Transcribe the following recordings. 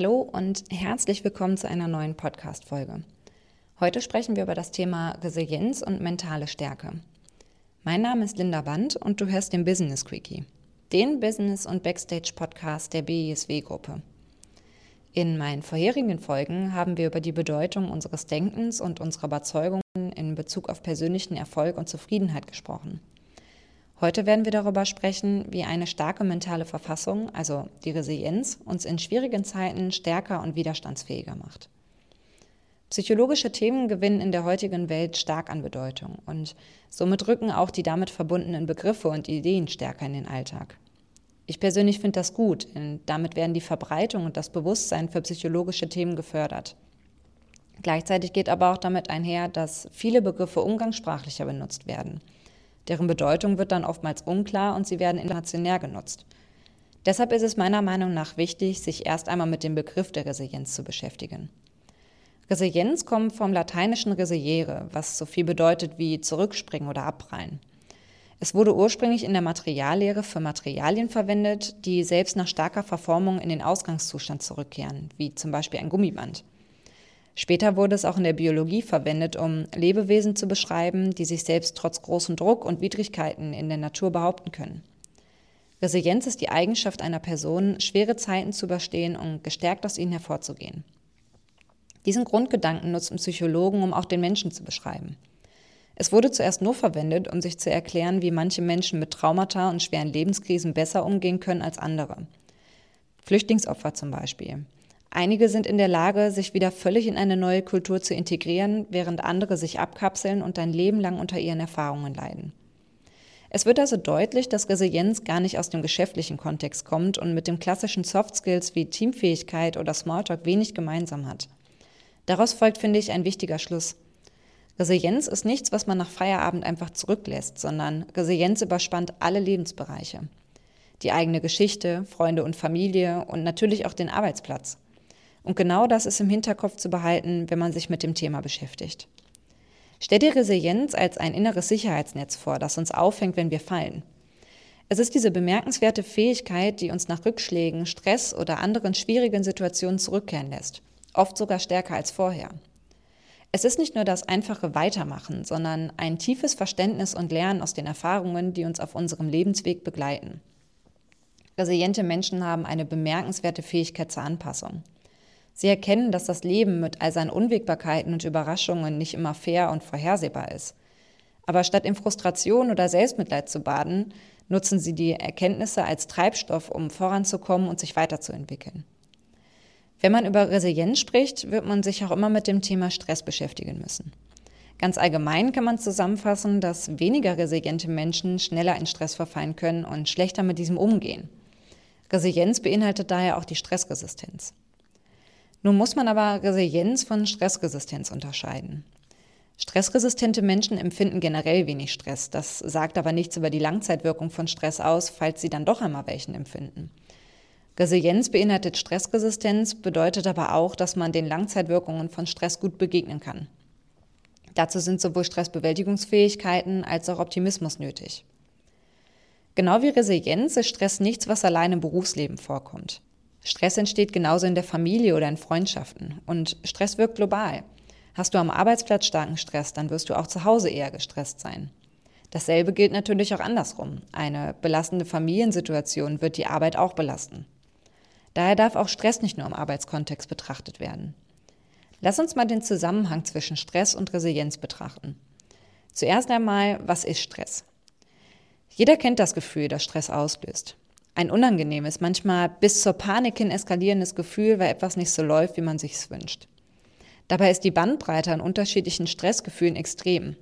Hallo und herzlich willkommen zu einer neuen Podcast-Folge. Heute sprechen wir über das Thema Resilienz und mentale Stärke. Mein Name ist Linda Band und du hörst den Business Quickie, den Business- und Backstage-Podcast der BISW-Gruppe. In meinen vorherigen Folgen haben wir über die Bedeutung unseres Denkens und unserer Überzeugungen in Bezug auf persönlichen Erfolg und Zufriedenheit gesprochen. Heute werden wir darüber sprechen, wie eine starke mentale Verfassung, also die Resilienz, uns in schwierigen Zeiten stärker und widerstandsfähiger macht. Psychologische Themen gewinnen in der heutigen Welt stark an Bedeutung und somit rücken auch die damit verbundenen Begriffe und Ideen stärker in den Alltag. Ich persönlich finde das gut, denn damit werden die Verbreitung und das Bewusstsein für psychologische Themen gefördert. Gleichzeitig geht aber auch damit einher, dass viele Begriffe umgangssprachlicher benutzt werden – Deren Bedeutung wird dann oftmals unklar und sie werden inflationär genutzt. Deshalb ist es meiner Meinung nach wichtig, sich erst einmal mit dem Begriff der Resilienz zu beschäftigen. Resilienz kommt vom lateinischen resiliere, was so viel bedeutet wie zurückspringen oder abprallen. Es wurde ursprünglich in der Materiallehre für Materialien verwendet, die selbst nach starker Verformung in den Ausgangszustand zurückkehren, wie zum Beispiel ein Gummiband. Später wurde es auch in der Biologie verwendet, um Lebewesen zu beschreiben, die sich selbst trotz großem Druck und Widrigkeiten in der Natur behaupten können. Resilienz ist die Eigenschaft einer Person, schwere Zeiten zu überstehen und gestärkt aus ihnen hervorzugehen. Diesen Grundgedanken nutzen Psychologen, um auch den Menschen zu beschreiben. Es wurde zuerst nur verwendet, um sich zu erklären, wie manche Menschen mit Traumata und schweren Lebenskrisen besser umgehen können als andere. Flüchtlingsopfer zum Beispiel. Einige sind in der Lage, sich wieder völlig in eine neue Kultur zu integrieren, während andere sich abkapseln und ein Leben lang unter ihren Erfahrungen leiden. Es wird also deutlich, dass Resilienz gar nicht aus dem geschäftlichen Kontext kommt und mit dem klassischen Soft Skills wie Teamfähigkeit oder Smalltalk wenig gemeinsam hat. Daraus folgt, finde ich, ein wichtiger Schluss. Resilienz ist nichts, was man nach Feierabend einfach zurücklässt, sondern Resilienz überspannt alle Lebensbereiche. Die eigene Geschichte, Freunde und Familie und natürlich auch den Arbeitsplatz. Und genau das ist im Hinterkopf zu behalten, wenn man sich mit dem Thema beschäftigt. Stell dir Resilienz als ein inneres Sicherheitsnetz vor, das uns auffängt, wenn wir fallen. Es ist diese bemerkenswerte Fähigkeit, die uns nach Rückschlägen, Stress oder anderen schwierigen Situationen zurückkehren lässt, oft sogar stärker als vorher. Es ist nicht nur das einfache Weitermachen, sondern ein tiefes Verständnis und Lernen aus den Erfahrungen, die uns auf unserem Lebensweg begleiten. Resiliente Menschen haben eine bemerkenswerte Fähigkeit zur Anpassung. Sie erkennen, dass das Leben mit all seinen Unwägbarkeiten und Überraschungen nicht immer fair und vorhersehbar ist. Aber statt in Frustration oder Selbstmitleid zu baden, nutzen sie die Erkenntnisse als Treibstoff, um voranzukommen und sich weiterzuentwickeln. Wenn man über Resilienz spricht, wird man sich auch immer mit dem Thema Stress beschäftigen müssen. Ganz allgemein kann man zusammenfassen, dass weniger resiliente Menschen schneller in Stress verfallen können und schlechter mit diesem umgehen. Resilienz beinhaltet daher auch die Stressresistenz. Nun muss man aber Resilienz von Stressresistenz unterscheiden. Stressresistente Menschen empfinden generell wenig Stress. Das sagt aber nichts über die Langzeitwirkung von Stress aus, falls sie dann doch einmal welchen empfinden. Resilienz beinhaltet Stressresistenz, bedeutet aber auch, dass man den Langzeitwirkungen von Stress gut begegnen kann. Dazu sind sowohl Stressbewältigungsfähigkeiten als auch Optimismus nötig. Genau wie Resilienz ist Stress nichts, was allein im Berufsleben vorkommt. Stress entsteht genauso in der Familie oder in Freundschaften. Und Stress wirkt global. Hast du am Arbeitsplatz starken Stress, dann wirst du auch zu Hause eher gestresst sein. Dasselbe gilt natürlich auch andersrum. Eine belastende Familiensituation wird die Arbeit auch belasten. Daher darf auch Stress nicht nur im Arbeitskontext betrachtet werden. Lass uns mal den Zusammenhang zwischen Stress und Resilienz betrachten. Zuerst einmal, was ist Stress? Jeder kennt das Gefühl, das Stress auslöst ein unangenehmes, manchmal bis zur Panik hin eskalierendes Gefühl, weil etwas nicht so läuft, wie man sich's wünscht. Dabei ist die Bandbreite an unterschiedlichen Stressgefühlen extrem.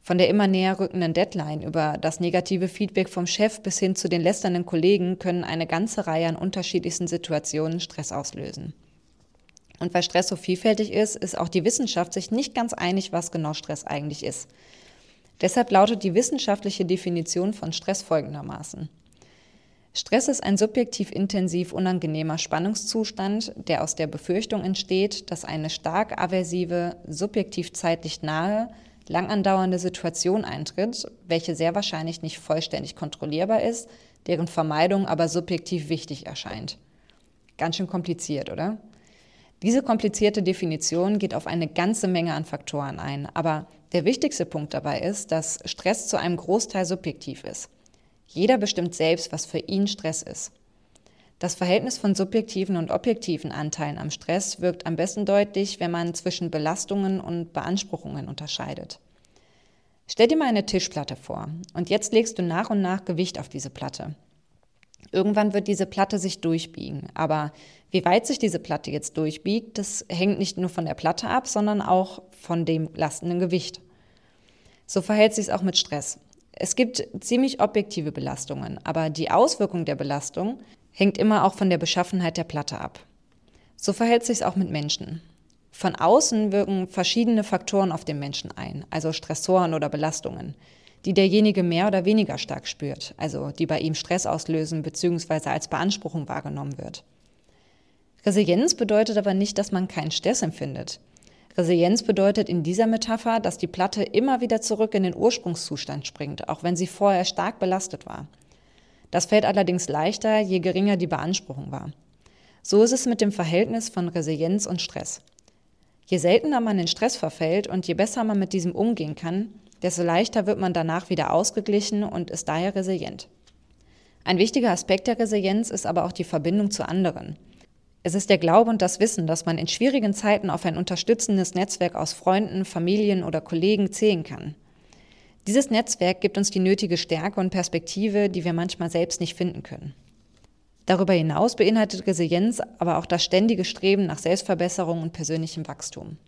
Von der immer näher rückenden Deadline über das negative Feedback vom Chef bis hin zu den lästernden Kollegen können eine ganze Reihe an unterschiedlichsten Situationen Stress auslösen. Und weil Stress so vielfältig ist, ist auch die Wissenschaft sich nicht ganz einig, was genau Stress eigentlich ist. Deshalb lautet die wissenschaftliche Definition von Stress folgendermaßen. Stress ist ein subjektiv intensiv unangenehmer Spannungszustand, der aus der Befürchtung entsteht, dass eine stark aversive, subjektiv zeitlich nahe, lang andauernde Situation eintritt, welche sehr wahrscheinlich nicht vollständig kontrollierbar ist, deren Vermeidung aber subjektiv wichtig erscheint. Ganz schön kompliziert, oder? Diese komplizierte Definition geht auf eine ganze Menge an Faktoren ein, aber der wichtigste Punkt dabei ist, dass Stress zu einem Großteil subjektiv ist. Jeder bestimmt selbst, was für ihn Stress ist. Das Verhältnis von subjektiven und objektiven Anteilen am Stress wirkt am besten deutlich, wenn man zwischen Belastungen und Beanspruchungen unterscheidet. Stell dir mal eine Tischplatte vor und jetzt legst du nach und nach Gewicht auf diese Platte. Irgendwann wird diese Platte sich durchbiegen, aber wie weit sich diese Platte jetzt durchbiegt, das hängt nicht nur von der Platte ab, sondern auch von dem lastenden Gewicht. So verhält sich es auch mit Stress. Es gibt ziemlich objektive Belastungen, aber die Auswirkung der Belastung hängt immer auch von der Beschaffenheit der Platte ab. So verhält sich es auch mit Menschen. Von außen wirken verschiedene Faktoren auf den Menschen ein, also Stressoren oder Belastungen, die derjenige mehr oder weniger stark spürt, also die bei ihm Stress auslösen bzw. als Beanspruchung wahrgenommen wird. Resilienz bedeutet aber nicht, dass man keinen Stress empfindet. Resilienz bedeutet in dieser Metapher, dass die Platte immer wieder zurück in den Ursprungszustand springt, auch wenn sie vorher stark belastet war. Das fällt allerdings leichter, je geringer die Beanspruchung war. So ist es mit dem Verhältnis von Resilienz und Stress. Je seltener man in Stress verfällt und je besser man mit diesem umgehen kann, desto leichter wird man danach wieder ausgeglichen und ist daher resilient. Ein wichtiger Aspekt der Resilienz ist aber auch die Verbindung zu anderen. Es ist der Glaube und das Wissen, dass man in schwierigen Zeiten auf ein unterstützendes Netzwerk aus Freunden, Familien oder Kollegen zählen kann. Dieses Netzwerk gibt uns die nötige Stärke und Perspektive, die wir manchmal selbst nicht finden können. Darüber hinaus beinhaltet Resilienz aber auch das ständige Streben nach Selbstverbesserung und persönlichem Wachstum.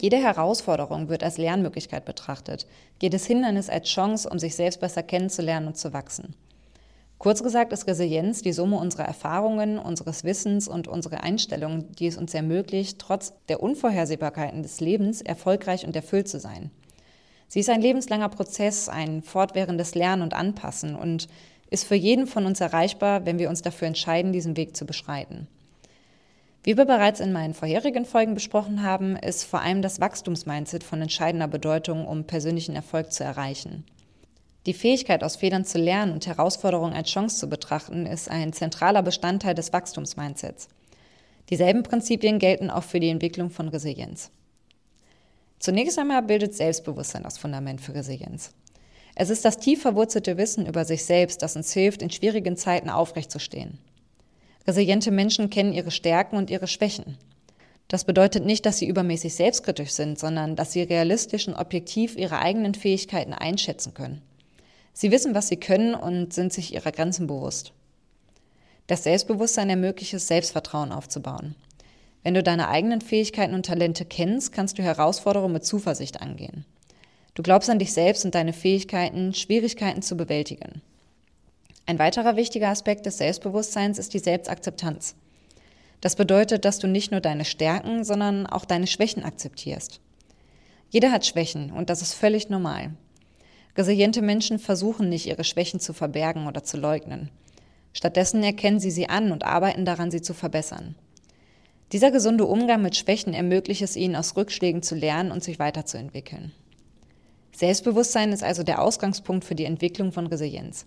Jede Herausforderung wird als Lernmöglichkeit betrachtet, jedes Hindernis als Chance, um sich selbst besser kennenzulernen und zu wachsen. Kurz gesagt ist Resilienz die Summe unserer Erfahrungen, unseres Wissens und unserer Einstellung, die es uns ermöglicht, trotz der Unvorhersehbarkeiten des Lebens erfolgreich und erfüllt zu sein. Sie ist ein lebenslanger Prozess, ein fortwährendes Lernen und Anpassen und ist für jeden von uns erreichbar, wenn wir uns dafür entscheiden, diesen Weg zu beschreiten. Wie wir bereits in meinen vorherigen Folgen besprochen haben, ist vor allem das Wachstumsmindset von entscheidender Bedeutung, um persönlichen Erfolg zu erreichen. Die Fähigkeit, aus Fehlern zu lernen und Herausforderungen als Chance zu betrachten, ist ein zentraler Bestandteil des Wachstumsmindsets. Dieselben Prinzipien gelten auch für die Entwicklung von Resilienz. Zunächst einmal bildet Selbstbewusstsein das Fundament für Resilienz. Es ist das tief verwurzelte Wissen über sich selbst, das uns hilft, in schwierigen Zeiten aufrechtzustehen. Resiliente Menschen kennen ihre Stärken und ihre Schwächen. Das bedeutet nicht, dass sie übermäßig selbstkritisch sind, sondern dass sie realistisch und objektiv ihre eigenen Fähigkeiten einschätzen können. Sie wissen, was sie können und sind sich ihrer Grenzen bewusst. Das Selbstbewusstsein ermöglicht es, Selbstvertrauen aufzubauen. Wenn du deine eigenen Fähigkeiten und Talente kennst, kannst du Herausforderungen mit Zuversicht angehen. Du glaubst an dich selbst und deine Fähigkeiten, Schwierigkeiten zu bewältigen. Ein weiterer wichtiger Aspekt des Selbstbewusstseins ist die Selbstakzeptanz. Das bedeutet, dass du nicht nur deine Stärken, sondern auch deine Schwächen akzeptierst. Jeder hat Schwächen und das ist völlig normal. Resiliente Menschen versuchen nicht, ihre Schwächen zu verbergen oder zu leugnen. Stattdessen erkennen sie sie an und arbeiten daran, sie zu verbessern. Dieser gesunde Umgang mit Schwächen ermöglicht es ihnen, aus Rückschlägen zu lernen und sich weiterzuentwickeln. Selbstbewusstsein ist also der Ausgangspunkt für die Entwicklung von Resilienz.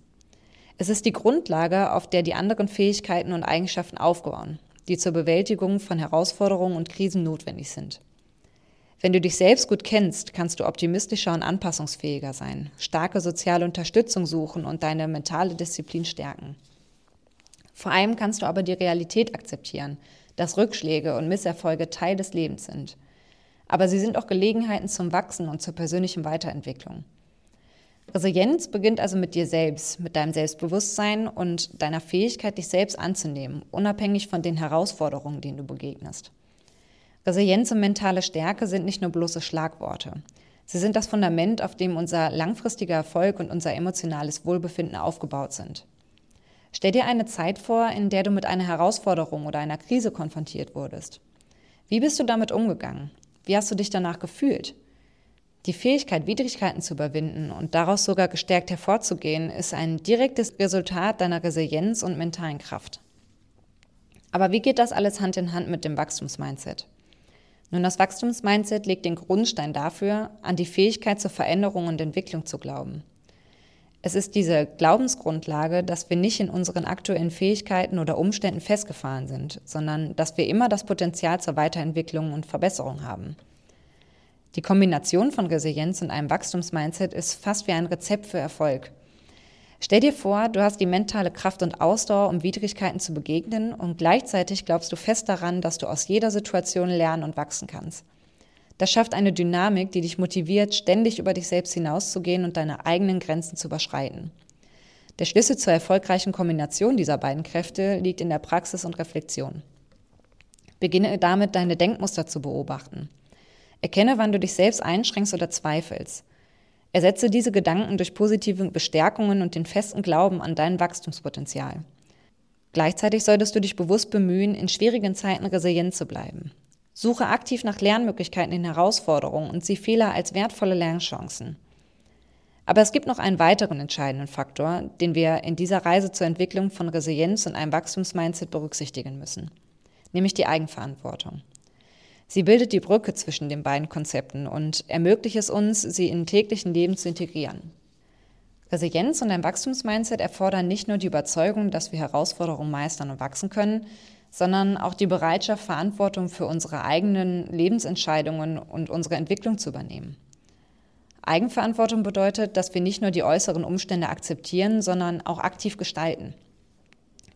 Es ist die Grundlage, auf der die anderen Fähigkeiten und Eigenschaften aufbauen, die zur Bewältigung von Herausforderungen und Krisen notwendig sind. Wenn du dich selbst gut kennst, kannst du optimistischer und anpassungsfähiger sein, starke soziale Unterstützung suchen und deine mentale Disziplin stärken. Vor allem kannst du aber die Realität akzeptieren, dass Rückschläge und Misserfolge Teil des Lebens sind. Aber sie sind auch Gelegenheiten zum Wachsen und zur persönlichen Weiterentwicklung. Resilienz beginnt also mit dir selbst, mit deinem Selbstbewusstsein und deiner Fähigkeit, dich selbst anzunehmen, unabhängig von den Herausforderungen, denen du begegnest. Resilienz und mentale Stärke sind nicht nur bloße Schlagworte. Sie sind das Fundament, auf dem unser langfristiger Erfolg und unser emotionales Wohlbefinden aufgebaut sind. Stell dir eine Zeit vor, in der du mit einer Herausforderung oder einer Krise konfrontiert wurdest. Wie bist du damit umgegangen? Wie hast du dich danach gefühlt? Die Fähigkeit, Widrigkeiten zu überwinden und daraus sogar gestärkt hervorzugehen, ist ein direktes Resultat deiner Resilienz und mentalen Kraft. Aber wie geht das alles Hand in Hand mit dem Wachstumsmindset? Nun, das Wachstumsmindset legt den Grundstein dafür, an die Fähigkeit zur Veränderung und Entwicklung zu glauben. Es ist diese Glaubensgrundlage, dass wir nicht in unseren aktuellen Fähigkeiten oder Umständen festgefahren sind, sondern dass wir immer das Potenzial zur Weiterentwicklung und Verbesserung haben. Die Kombination von Resilienz und einem Wachstumsmindset ist fast wie ein Rezept für Erfolg. Stell dir vor, du hast die mentale Kraft und Ausdauer, um Widrigkeiten zu begegnen und gleichzeitig glaubst du fest daran, dass du aus jeder Situation lernen und wachsen kannst. Das schafft eine Dynamik, die dich motiviert, ständig über dich selbst hinauszugehen und deine eigenen Grenzen zu überschreiten. Der Schlüssel zur erfolgreichen Kombination dieser beiden Kräfte liegt in der Praxis und Reflexion. Beginne damit, deine Denkmuster zu beobachten. Erkenne, wann du dich selbst einschränkst oder zweifelst. Ersetze diese Gedanken durch positive Bestärkungen und den festen Glauben an dein Wachstumspotenzial. Gleichzeitig solltest du dich bewusst bemühen, in schwierigen Zeiten resilient zu bleiben. Suche aktiv nach Lernmöglichkeiten in Herausforderungen und sieh Fehler als wertvolle Lernchancen. Aber es gibt noch einen weiteren entscheidenden Faktor, den wir in dieser Reise zur Entwicklung von Resilienz und einem Wachstumsmindset berücksichtigen müssen, nämlich die Eigenverantwortung. Sie bildet die Brücke zwischen den beiden Konzepten und ermöglicht es uns, sie im täglichen Leben zu integrieren. Resilienz und ein Wachstumsmindset erfordern nicht nur die Überzeugung, dass wir Herausforderungen meistern und wachsen können, sondern auch die Bereitschaft, Verantwortung für unsere eigenen Lebensentscheidungen und unsere Entwicklung zu übernehmen. Eigenverantwortung bedeutet, dass wir nicht nur die äußeren Umstände akzeptieren, sondern auch aktiv gestalten.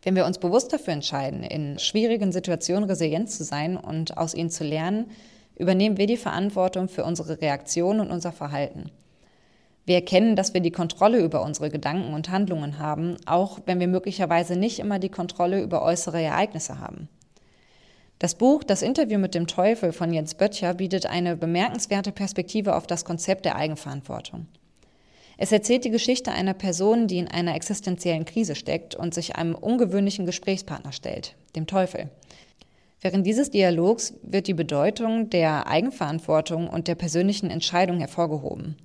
Wenn wir uns bewusst dafür entscheiden, in schwierigen Situationen resilient zu sein und aus ihnen zu lernen, übernehmen wir die Verantwortung für unsere Reaktion und unser Verhalten. Wir erkennen, dass wir die Kontrolle über unsere Gedanken und Handlungen haben, auch wenn wir möglicherweise nicht immer die Kontrolle über äußere Ereignisse haben. Das Buch Das Interview mit dem Teufel von Jens Böttcher bietet eine bemerkenswerte Perspektive auf das Konzept der Eigenverantwortung. Es erzählt die Geschichte einer Person, die in einer existenziellen Krise steckt und sich einem ungewöhnlichen Gesprächspartner stellt, dem Teufel. Während dieses Dialogs wird die Bedeutung der Eigenverantwortung und der persönlichen Entscheidung hervorgehoben.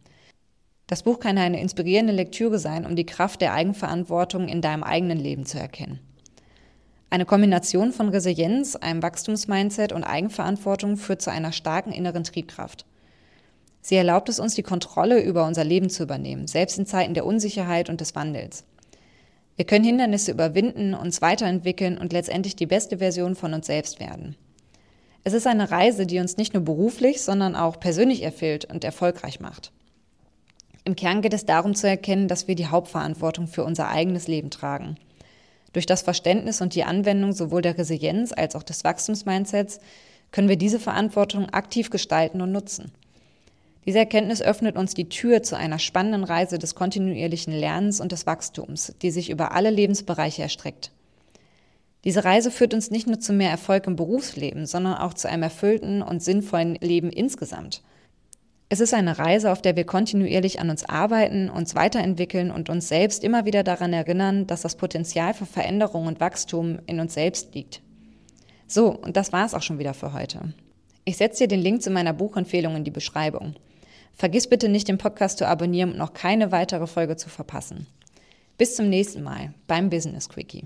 Das Buch kann eine inspirierende Lektüre sein, um die Kraft der Eigenverantwortung in deinem eigenen Leben zu erkennen. Eine Kombination von Resilienz, einem Wachstumsmindset und Eigenverantwortung führt zu einer starken inneren Triebkraft. Sie erlaubt es uns, die Kontrolle über unser Leben zu übernehmen, selbst in Zeiten der Unsicherheit und des Wandels. Wir können Hindernisse überwinden, uns weiterentwickeln und letztendlich die beste Version von uns selbst werden. Es ist eine Reise, die uns nicht nur beruflich, sondern auch persönlich erfüllt und erfolgreich macht. Im Kern geht es darum zu erkennen, dass wir die Hauptverantwortung für unser eigenes Leben tragen. Durch das Verständnis und die Anwendung sowohl der Resilienz als auch des Wachstumsmindsets können wir diese Verantwortung aktiv gestalten und nutzen. Diese Erkenntnis öffnet uns die Tür zu einer spannenden Reise des kontinuierlichen Lernens und des Wachstums, die sich über alle Lebensbereiche erstreckt. Diese Reise führt uns nicht nur zu mehr Erfolg im Berufsleben, sondern auch zu einem erfüllten und sinnvollen Leben insgesamt – es ist eine Reise, auf der wir kontinuierlich an uns arbeiten, uns weiterentwickeln und uns selbst immer wieder daran erinnern, dass das Potenzial für Veränderung und Wachstum in uns selbst liegt. So, und das war es auch schon wieder für heute. Ich setze dir den Link zu meiner Buchempfehlung in die Beschreibung. Vergiss bitte nicht, den Podcast zu abonnieren und noch keine weitere Folge zu verpassen. Bis zum nächsten Mal beim Business Quickie.